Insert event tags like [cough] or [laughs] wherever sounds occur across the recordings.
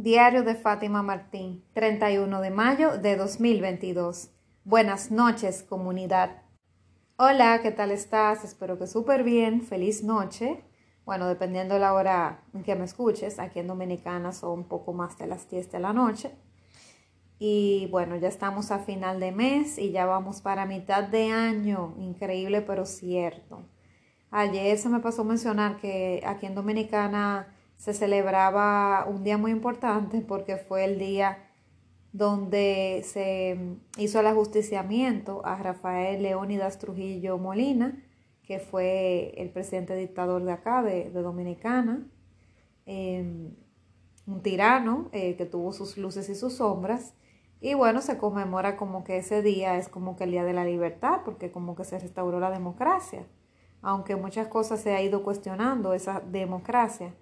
Diario de Fátima Martín, 31 de mayo de 2022. Buenas noches, comunidad. Hola, ¿qué tal estás? Espero que súper bien. Feliz noche. Bueno, dependiendo de la hora en que me escuches, aquí en Dominicana son un poco más de las 10 de la noche. Y bueno, ya estamos a final de mes y ya vamos para mitad de año. Increíble, pero cierto. Ayer se me pasó mencionar que aquí en Dominicana se celebraba un día muy importante porque fue el día donde se hizo el ajusticiamiento a Rafael Leónidas Trujillo Molina, que fue el presidente dictador de acá, de, Dominicana, em, un tirano eh, que tuvo sus luces y sus sombras. Y bueno, se conmemora como que ese día es como que el día de la libertad, porque como que se restauró la democracia, aunque muchas cosas se ha ido cuestionando esa democracia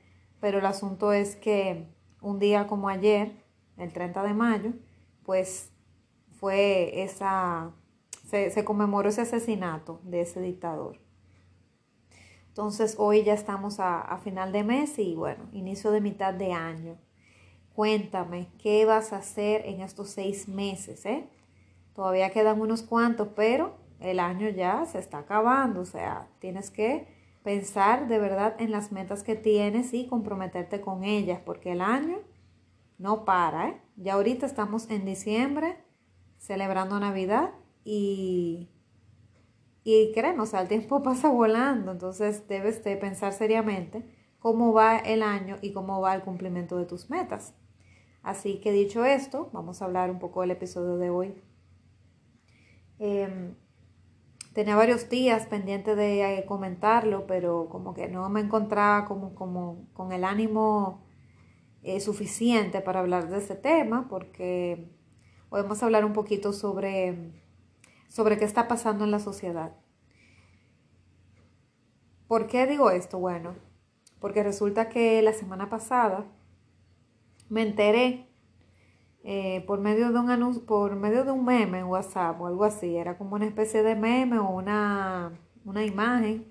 pero el asunto es que un día como ayer, el 30 de mayo, pues fue esa, se, conmemoró ese asesinato de ese dictador. Entonces hoy ya estamos a, final de mes y bueno, inicio de mitad de año. Cuéntame, ¿qué vas a hacer en estos seis meses? Eh? Todavía quedan unos cuantos, pero el año ya se está acabando, o sea, tienes que pensar de verdad en las metas que tienes y comprometerte con ellas, porque el año no para, ¿eh? Ya ahorita estamos en diciembre celebrando Navidad y, y créeme, o sea, el tiempo [laughs] pasa volando, entonces debes de pensar seriamente cómo va el año y cómo va el cumplimiento de tus metas. Así que dicho esto, vamos a hablar un poco del episodio de hoy. Em, tenía varios días pendiente de eh, comentarlo, pero como que no me encontraba como, como con el ánimo eh, suficiente para hablar de ese tema, porque podemos hablar un poquito sobre, sobre qué está pasando en la sociedad. ¿Por qué digo esto? Bueno, porque resulta que la semana pasada me enteré eh, por medio de un anuncio, por medio de un meme en WhatsApp o algo así, era como una especie de meme o una, una imagen,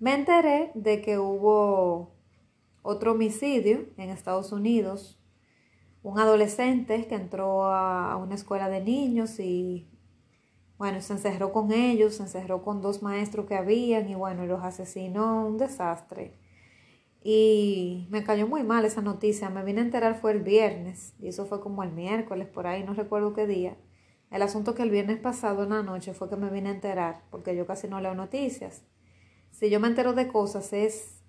me enteré de que hubo otro homicidio en Estados Unidos, un adolescente que entró a, una escuela de niños y bueno, se encerró con ellos, se encerró con dos maestros que habían y bueno, los asesinó, un desastre. Y me cayó muy mal esa noticia. Me vine a enterar fue el viernes. Y eso fue como el miércoles, por ahí, no recuerdo qué día. El asunto que el viernes pasado en la noche fue que me vine a enterar, porque yo casi no leo noticias. Si yo me entero de cosas es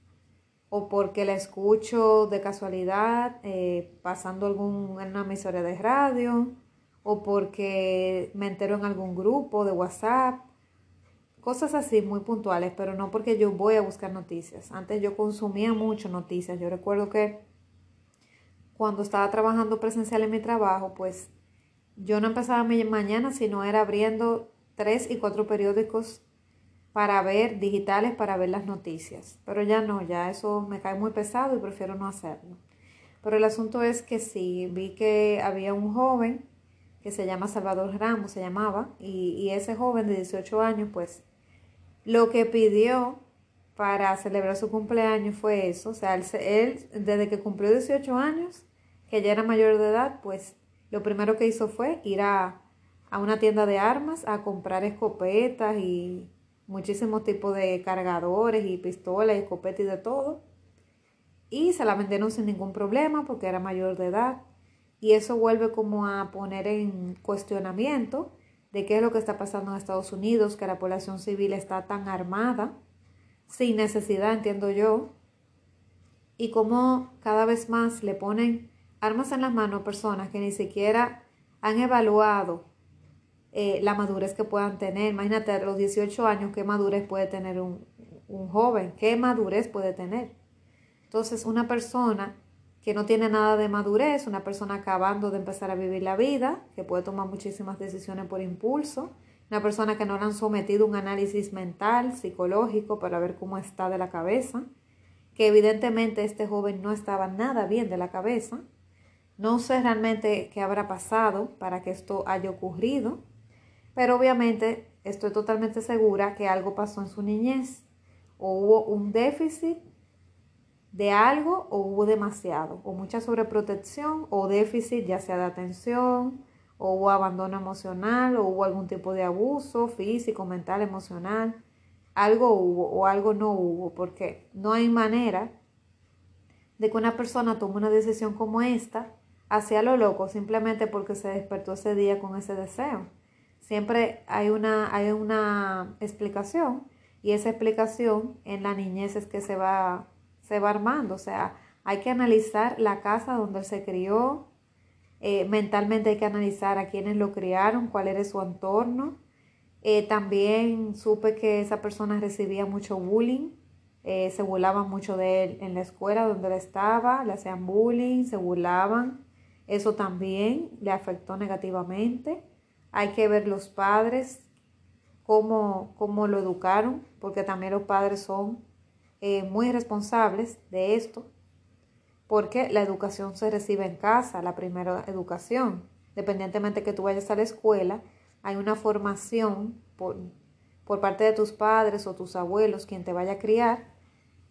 o porque la escucho de casualidad, eh, pasando algún, en una emisora de radio, o porque me entero en algún grupo de WhatsApp, Cosas así muy puntuales, pero no porque yo voy a buscar noticias. Antes yo consumía mucho noticias. Yo recuerdo que cuando estaba trabajando presencial en mi trabajo, pues yo no empezaba mi mañana, sino era abriendo tres y cuatro periódicos para ver, digitales, para ver las noticias. Pero ya no, ya eso me cae muy pesado y prefiero no hacerlo. Pero el asunto es que sí, vi que había un joven que se llama Salvador Ramos, se llamaba, y, y ese joven de 18 años, pues lo que pidió para celebrar su cumpleaños fue eso, o sea, él, desde que cumplió 18 años, que ya era mayor de edad, pues lo primero que hizo fue ir a, a una tienda de armas a comprar escopetas y muchísimos tipos de cargadores y pistolas y escopetas y de todo. Y se la vendieron sin ningún problema porque era mayor de edad. Y eso vuelve como a poner en cuestionamiento de qué es lo que está pasando en Estados Unidos, que la población civil está tan armada, sin necesidad, entiendo yo, y cómo cada vez más le ponen armas en las manos a personas que ni siquiera han evaluado eh, la madurez que puedan tener. Imagínate a los 18 años, qué madurez puede tener un, un joven, qué madurez puede tener. Entonces, una persona que no tiene nada de madurez, una persona acabando de empezar a vivir la vida, que puede tomar muchísimas decisiones por impulso, una persona que no le han sometido un análisis mental, psicológico, para ver cómo está de la cabeza, que evidentemente este joven no estaba nada bien de la cabeza. No sé realmente qué habrá pasado para que esto haya ocurrido, pero obviamente estoy totalmente segura que algo pasó en su niñez o hubo un déficit de algo o hubo demasiado, o mucha sobreprotección o déficit, ya sea de atención, o hubo abandono emocional, o hubo algún tipo de abuso físico, mental, emocional. Algo hubo o algo no hubo, porque no hay manera de que una persona tome una decisión como esta hacia lo loco simplemente porque se despertó ese día con ese deseo. Siempre hay una, hay una explicación y esa explicación en la niñez es que se va se va armando. O sea, hay que analizar la casa donde él se crió, eh, mentalmente hay que analizar a quienes lo criaron, cuál era su entorno. Eh, también supe que esa persona recibía mucho bullying, eh, se burlaban mucho de él en la escuela donde él estaba, le hacían bullying, se burlaban. Eso también le afectó negativamente. Hay que ver los padres, cómo, cómo lo educaron, porque también los padres son eh, muy responsables de esto, porque la educación se recibe en casa, la primera educación. Dependientemente que tú vayas a la escuela, hay una formación por, por parte de tus padres o tus abuelos, quien te vaya a criar,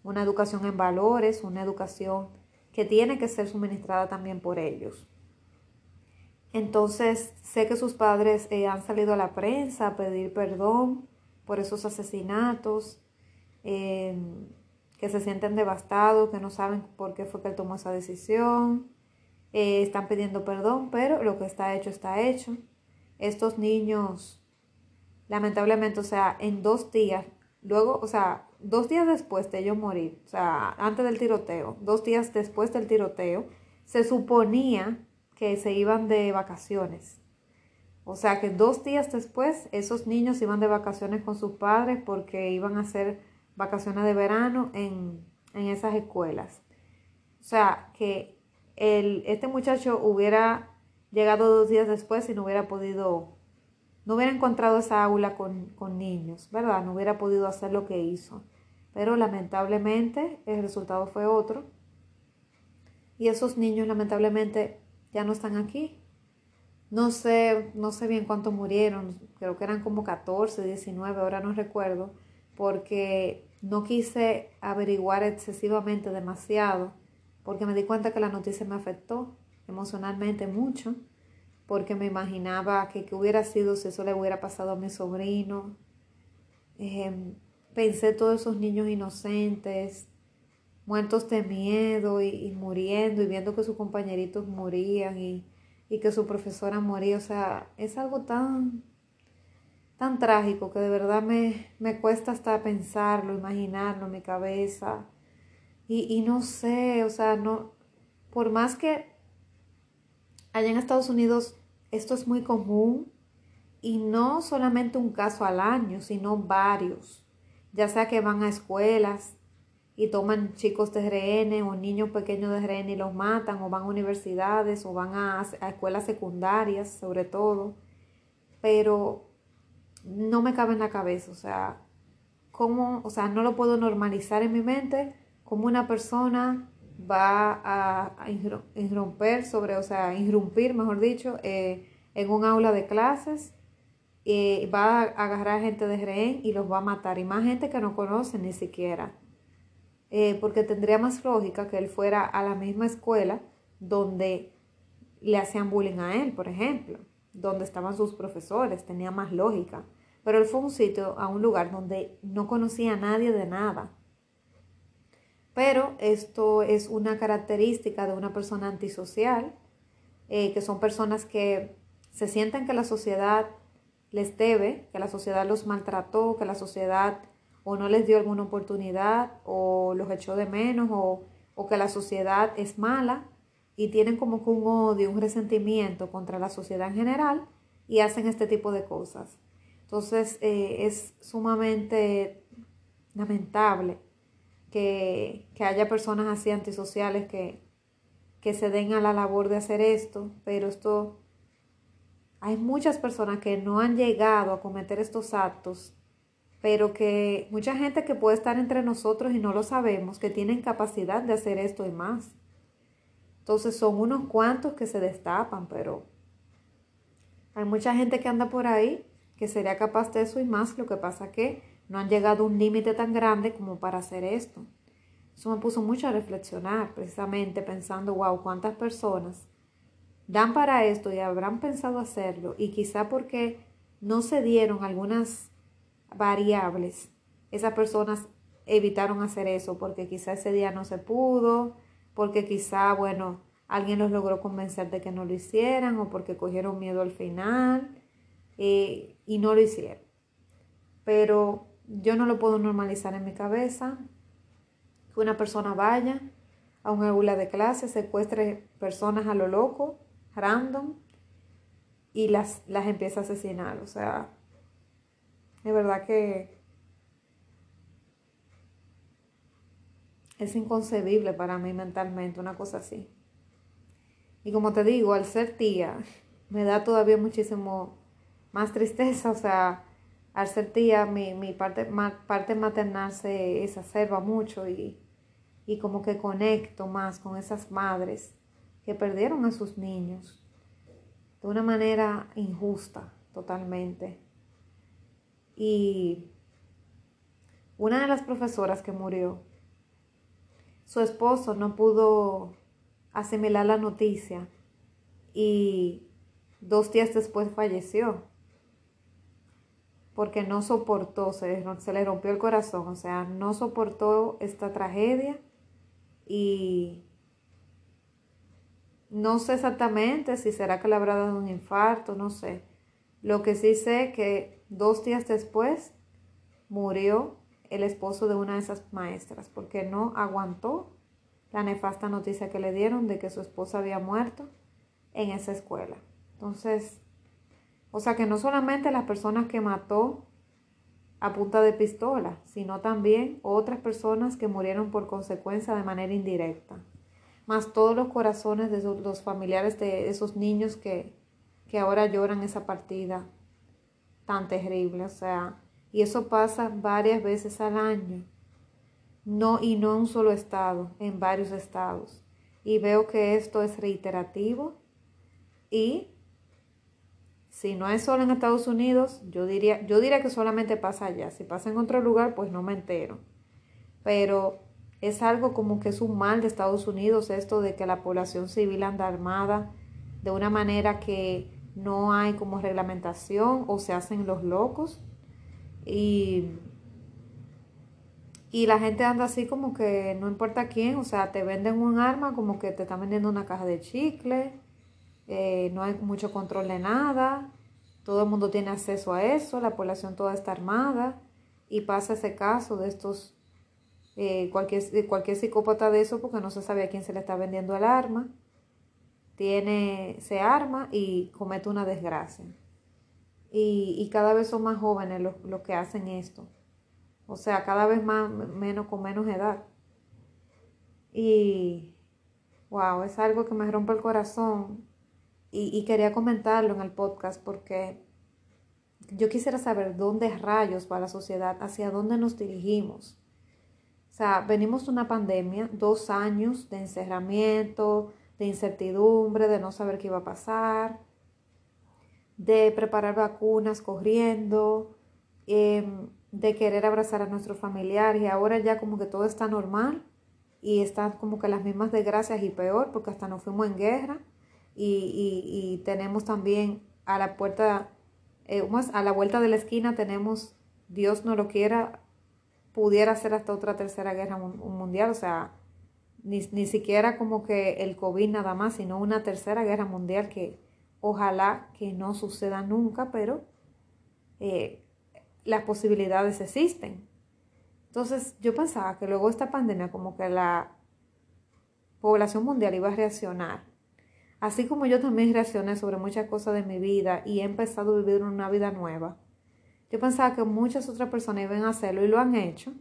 una educación en valores, una educación que tiene que ser suministrada también por ellos. Entonces, sé que sus padres eh, han salido a la prensa a pedir perdón por esos asesinatos. Eh, que se sienten devastados, que no saben por qué fue que él tomó esa decisión, eh, están pidiendo perdón, pero lo que está hecho está hecho. Estos niños, lamentablemente, o sea, en dos días, luego, o sea, dos días después de ellos morir, o sea, antes del tiroteo, dos días después del tiroteo, se suponía que se iban de vacaciones. O sea que dos días después esos niños iban de vacaciones con sus padres porque iban a hacer vacaciones de verano en, esas escuelas. O sea, que el, este muchacho hubiera llegado dos días después y no hubiera podido, no hubiera encontrado esa aula con, con niños, ¿verdad? No hubiera podido hacer lo que hizo. Pero lamentablemente el resultado fue otro. Y esos niños lamentablemente ya no están aquí. No sé, no sé bien cuántos murieron, creo que eran como 14, 19, ahora no recuerdo porque no quise averiguar excesivamente demasiado, porque me di cuenta que la noticia me afectó emocionalmente mucho, porque me imaginaba que qué hubiera sido si eso le hubiera pasado a mi sobrino. Em, pensé todos esos niños inocentes, muertos de miedo y, muriendo y viendo que sus compañeritos morían y, y que su profesora moría. O sea, es algo tan tan trágico que de verdad me, me cuesta hasta pensarlo, imaginarlo en mi cabeza. Y, y no sé, o sea, no, por más que allá en Estados Unidos esto es muy común y no solamente un caso al año, sino varios, ya sea que van a escuelas y toman chicos de RN o niños pequeños de RN y los matan, o van a universidades o van a, a escuelas secundarias sobre todo, pero no me cabe en la cabeza, o sea, cómo, o sea, no lo puedo normalizar en mi mente, cómo una persona va a, irromper sobre, o sea, irrumpir, mejor dicho, eh, en un aula de clases, y va a agarrar gente de rehén y los va a matar, y más gente que no conoce ni siquiera. Eh, porque tendría más lógica que él fuera a la misma escuela donde le hacían bullying a él, por ejemplo donde estaban sus profesores, tenía más lógica. Pero él fue a un sitio, a un lugar donde no conocía a nadie de nada. Pero esto es una característica de una persona antisocial, eh, que son personas que se sienten que la sociedad les debe, que la sociedad los maltrató, que la sociedad o no les dio alguna oportunidad o los echó de menos o, o que la sociedad es mala y tienen como que un odio, un resentimiento contra la sociedad en general y hacen este tipo de cosas. Entonces eh, es sumamente lamentable que, haya personas así antisociales que, que se den a la labor de hacer esto, pero esto hay muchas personas que no han llegado a cometer estos actos, pero que mucha gente que puede estar entre nosotros y no lo sabemos, que tienen capacidad de hacer esto y más. Entonces son unos cuantos que se destapan, pero hay mucha gente que anda por ahí que sería capaz de eso y más. Lo que pasa que no han llegado a un límite tan grande como para hacer esto. Eso me puso mucho a reflexionar, precisamente pensando, wow, cuántas personas dan para esto y habrán pensado hacerlo y quizá porque no se dieron algunas variables, esas personas evitaron hacer eso porque quizá ese día no se pudo, porque quizá, bueno, alguien los logró convencer de que no lo hicieran o porque cogieron miedo al final eh, y no lo hicieron. Pero yo no lo puedo normalizar en mi cabeza que una persona vaya a un aula de clase, secuestre personas a lo loco, random, y las, las empieza a asesinar. O sea, de verdad que es inconcebible para mí mentalmente una cosa así. Y como te digo, al ser tía, [laughs] me da todavía muchísimo más tristeza, o sea, al ser tía, mi, mi parte, parte maternal se exacerba mucho y, y como que conecto más con esas madres que perdieron a sus niños de una manera injusta totalmente. Y una de las profesoras que murió, su esposo no pudo asimilar la noticia y dos días después falleció porque no soportó, se, se le rompió el corazón, o sea, no soportó esta tragedia y no sé exactamente si será que le habrá dado un infarto, no sé. Lo que sí sé que dos días después murió el esposo de una de esas maestras porque no aguantó la nefasta noticia que le dieron de que su esposa había muerto en esa escuela. Entonces, o sea que no solamente las personas que mató a punta de pistola, sino también otras personas que murieron por consecuencia de manera indirecta. Más todos los corazones de los familiares de esos niños que, que ahora lloran esa partida tan terrible. O sea, y eso pasa varias veces al año. No, y no en un solo estado, en varios estados. Y veo que esto es reiterativo y si no es solo en Estados Unidos, yo diría, yo diría que solamente pasa allá. Si pasa en otro lugar, pues no me entero. Pero es algo como que es un mal de Estados Unidos esto de que la población civil anda armada de una manera que no hay como reglamentación o se hacen los locos. Y, y la gente anda así como que no importa quién, o sea, te venden un arma como que te están vendiendo una caja de chicle eh, no hay mucho control de nada, todo el mundo tiene acceso a eso, la población toda está armada y pasa ese caso de estos, eh, cualquier, cualquier psicópata de eso porque no se sabe a quién se le está vendiendo el arma, tiene, se arma y comete una desgracia. Y, y cada vez son más jóvenes los, los que hacen esto. O sea, cada vez más, menos con menos edad. Y, wow, es algo que me rompe el corazón y, quería comentarlo en el podcast porque yo quisiera saber dónde rayos va la sociedad, hacia dónde nos dirigimos. O sea, venimos de una pandemia, dos años de encerramiento, de incertidumbre, de no saber qué iba a pasar, de preparar vacunas corriendo, em, de querer abrazar a nuestros familiares y ahora ya como que todo está normal y están como que las mismas desgracias y peor porque hasta nos fuimos en guerra y, tenemos también a la puerta, eh, a la vuelta de la esquina tenemos, Dios no lo quiera, pudiera ser hasta otra tercera guerra mundial, o sea, ni, siquiera como que el COVID nada más, sino una tercera guerra mundial que ojalá que no suceda nunca, pero eh, las posibilidades existen. Entonces yo pensaba que luego esta pandemia como que la población mundial iba a reaccionar Así como yo también reaccioné sobre muchas cosas de mi vida y he empezado a vivir una vida nueva, yo pensaba que muchas otras personas iban a hacerlo y lo han hecho,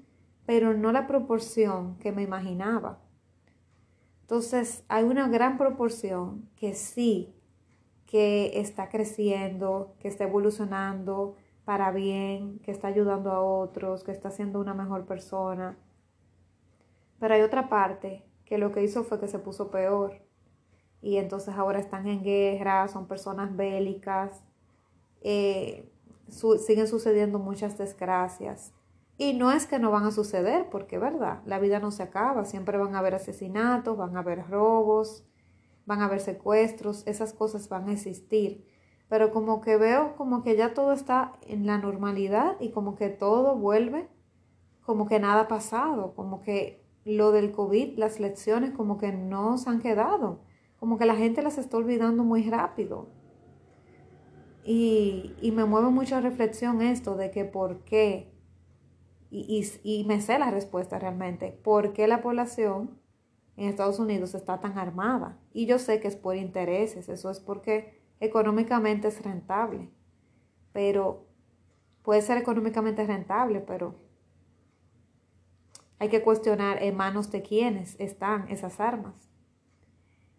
pero no la proporción que me imaginaba. Entonces, hay una gran proporción que sí, que está creciendo, que está evolucionando para bien, que está ayudando a otros, que está siendo una mejor persona. Pero hay otra parte que lo que hizo fue que se puso peor y entonces ahora están en guerra, son personas bélicas, eh, siguen sucediendo muchas desgracias. Y no es que no van a suceder, porque verdad, la vida no se acaba, siempre van a haber asesinatos, van a haber robos, van a haber secuestros, esas cosas van a existir. Pero como que veo como que ya todo está en la normalidad y como que todo vuelve como que nada ha pasado, como que lo del COVID, las lecciones como que no se han quedado, como que la gente las está olvidando muy rápido. Y, y me mueve mucho reflexión esto de que por qué, y, y, y me sé la respuesta realmente, por qué la población en Estados Unidos está tan armada. Y yo sé que es por intereses, eso es porque económicamente es rentable. Pero puede ser económicamente rentable, pero hay que cuestionar en manos de quiénes están esas armas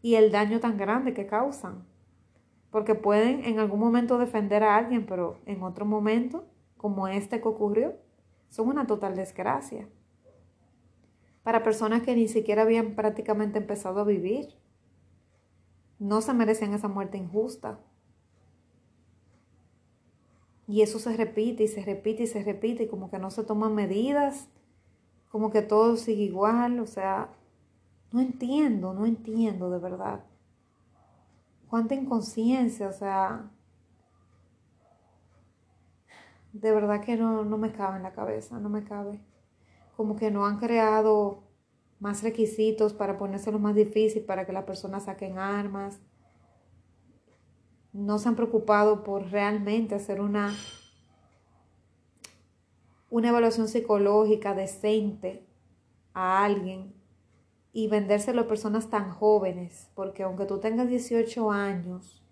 y el daño tan grande que causan. Porque pueden en algún momento defender a alguien, pero en otro momento, como este que ocurrió, son una total desgracia para personas que ni siquiera habían prácticamente empezado a vivir. No se merecían esa muerte injusta. Y eso se repite y se repite y se repite y como que no se toman medidas, como que todo sigue igual, o sea, no entiendo, no entiendo de verdad. Cuánta inconsciencia, o sea, de verdad que no, no me cabe en la cabeza, no me cabe como que no han creado más requisitos para ponérselo más difícil para que las personas saquen armas. No se han preocupado por realmente hacer una, una evaluación psicológica decente a alguien y vendérselo a personas tan jóvenes, porque aunque tú tengas 18 años,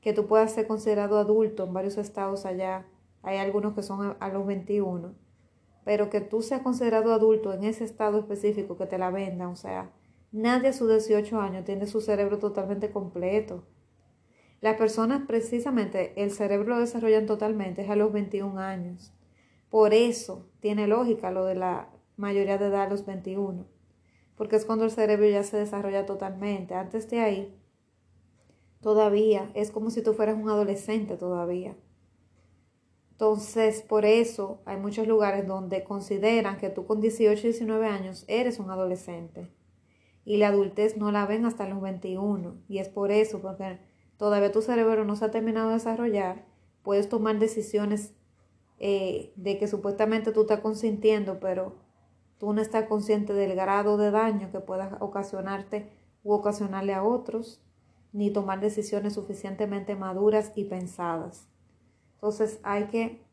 que tú puedas ser considerado adulto en varios estados allá, hay algunos que son a los 21 pero que tú seas considerado adulto en ese estado específico que te la vendan, o sea, nadie a sus 18 años tiene su cerebro totalmente completo. Las personas precisamente el cerebro lo desarrollan totalmente es a los 21 años. Por eso tiene lógica lo de la mayoría de edad a los 21, porque es cuando el cerebro ya se desarrolla totalmente. Antes de ahí, todavía es como si tú fueras un adolescente todavía. Entonces, por eso hay muchos lugares donde consideran que tú con 18, 19 años eres un adolescente y la adultez no la ven hasta los 21. Y es por eso, porque todavía tu cerebro no se ha terminado de desarrollar, puedes tomar decisiones eh, de que supuestamente tú estás consintiendo, pero tú no estás consciente del grado de daño que pueda ocasionarte u ocasionarle a otros, ni tomar decisiones suficientemente maduras y pensadas. Entonces hay que,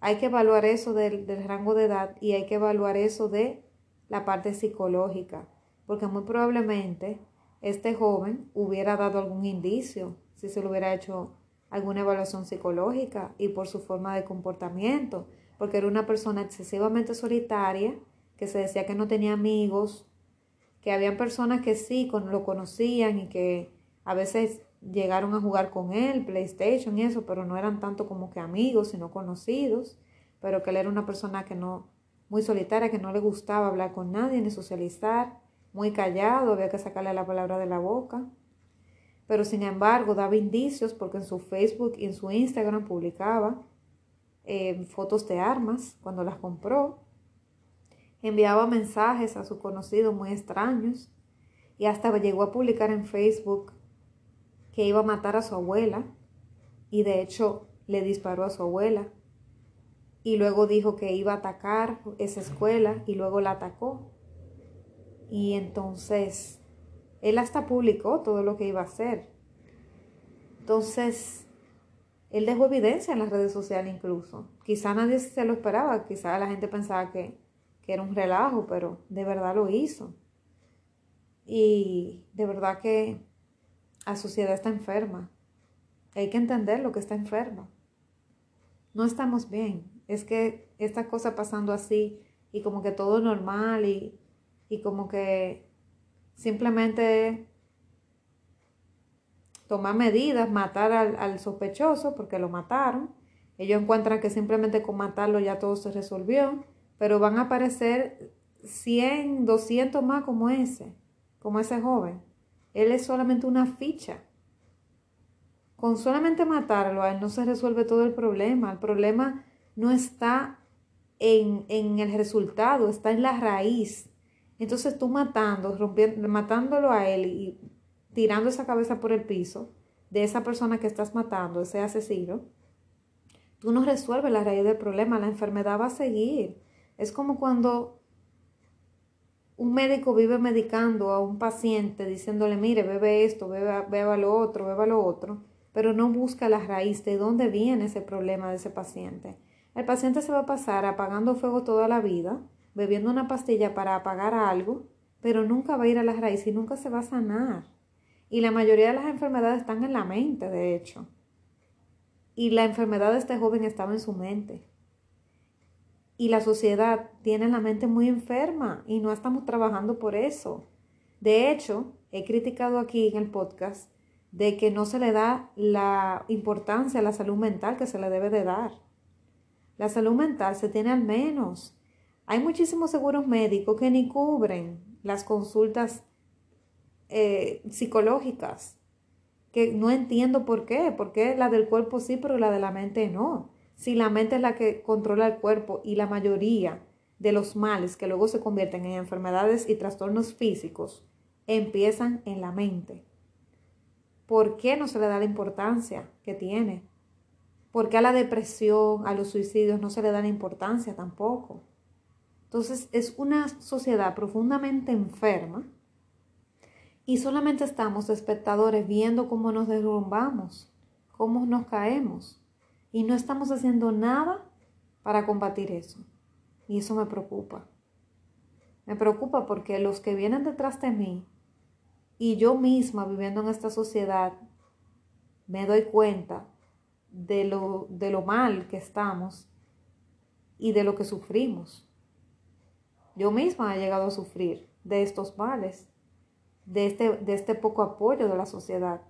hay que evaluar eso del, del rango de edad y hay que evaluar eso de la parte psicológica, porque muy probablemente este joven hubiera dado algún indicio si se le hubiera hecho alguna evaluación psicológica y por su forma de comportamiento, porque era una persona excesivamente solitaria, que se decía que no tenía amigos, que habían personas que sí lo conocían y que a veces llegaron a jugar con él, PlayStation y eso, pero no eran tanto como que amigos, sino conocidos, pero que él era una persona que no, muy solitaria, que no le gustaba hablar con nadie ni socializar, muy callado, había que sacarle la palabra de la boca. Pero sin embargo daba indicios porque en su Facebook y en su Instagram publicaba eh, fotos de armas cuando las compró. Enviaba mensajes a sus conocidos muy extraños y hasta llegó a publicar en Facebook que iba a matar a su abuela y de hecho le disparó a su abuela y luego dijo que iba a atacar esa escuela y luego la atacó. Y entonces él hasta publicó todo lo que iba a hacer. Entonces, él dejó evidencia en las redes sociales incluso. Quizá nadie se lo esperaba, quizá la gente pensaba que, que era un relajo, pero de verdad lo hizo. Y de verdad que la sociedad está enferma. Hay que entender lo que está enferma. No estamos bien. Es que esta cosa pasando así y como que todo normal y, y como que simplemente tomar medidas, matar al, al, sospechoso porque lo mataron. Ellos encuentran que simplemente con matarlo ya todo se resolvió, pero van a aparecer 100, 200 más como ese, como ese joven. Él es solamente una ficha. Con solamente matarlo a él no se resuelve todo el problema. El problema no está en, en el resultado, está en la raíz. Entonces tú matando, rompiendo, matándolo a él y tirando esa cabeza por el piso de esa persona que estás matando, ese asesino, tú no resuelves la raíz del problema, la enfermedad va a seguir. Es como cuando un médico vive medicando a un paciente diciéndole, mire, bebe esto, beba, beba lo otro, beba lo otro, pero no busca la raíz de dónde viene ese problema de ese paciente. El paciente se va a pasar apagando fuego toda la vida, bebiendo una pastilla para apagar algo, pero nunca va a ir a la raíz y nunca se va a sanar. Y la mayoría de las enfermedades están en la mente, de hecho. Y la enfermedad de este joven estaba en su mente y la sociedad tiene la mente muy enferma y no estamos trabajando por eso. De hecho, he criticado aquí en el podcast de que no se le da la importancia a la salud mental que se le debe de dar. La salud mental se tiene al menos. Hay muchísimos seguros médicos que ni cubren las consultas eh, psicológicas, que no entiendo por qué, porque la del cuerpo sí, pero la de la mente no si la mente es la que controla el cuerpo y la mayoría de los males que luego se convierten en enfermedades y trastornos físicos empiezan en la mente. ¿Por qué no se le da la importancia que tiene? ¿Por qué a la depresión, a los suicidios no se le da la importancia tampoco? Entonces es una sociedad profundamente enferma y solamente estamos espectadores viendo cómo nos derrumbamos, cómo nos caemos y no estamos haciendo nada para combatir eso. Y eso me preocupa. Me preocupa porque los que vienen detrás de mí y yo misma viviendo en esta sociedad, me doy cuenta de lo, de lo mal que estamos y de lo que sufrimos. Yo misma he llegado a sufrir de estos males, de este, de este poco apoyo de la sociedad.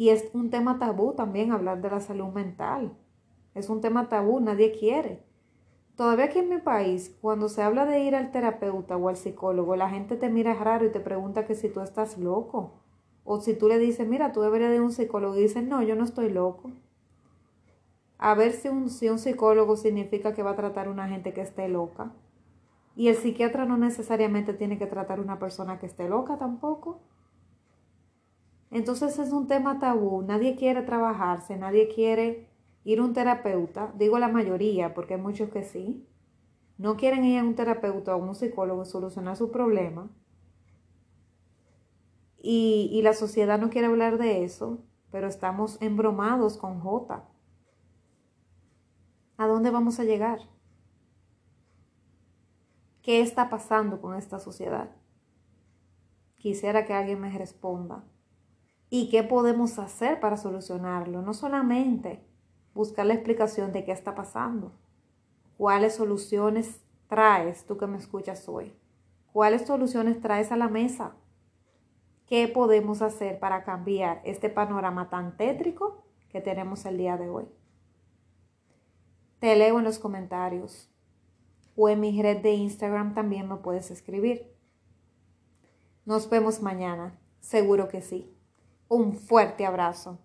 Y es un tema tabú también hablar de la salud mental. Es un tema tabú, nadie quiere. Todavía aquí en mi país, cuando se habla de ir al terapeuta o al psicólogo, la gente te mira raro y te pregunta que si tú estás loco. O si tú le dices, mira, tú deberías de un psicólogo y dices, no, yo no estoy loco. A ver si un, si un psicólogo significa que va a tratar a una gente que esté loca. Y el psiquiatra no necesariamente tiene que tratar a una persona que esté loca tampoco. Entonces es un tema tabú, nadie quiere trabajarse, nadie quiere ir a un terapeuta, digo la mayoría, porque hay muchos que sí, no quieren ir a un terapeuta o a un psicólogo a solucionar su problema. Y, y la sociedad no quiere hablar de eso, pero estamos embromados con J. ¿A dónde vamos a llegar? ¿Qué está pasando con esta sociedad? Quisiera que alguien me responda y qué podemos hacer para solucionarlo. No solamente buscar la explicación de qué está pasando, cuáles soluciones traes tú que me escuchas hoy, cuáles soluciones traes a la mesa, qué podemos hacer para cambiar este panorama tan tétrico que tenemos el día de hoy. Te leo en los comentarios o en mi red de Instagram también me puedes escribir. Nos vemos mañana, seguro que sí. Un fuerte abrazo.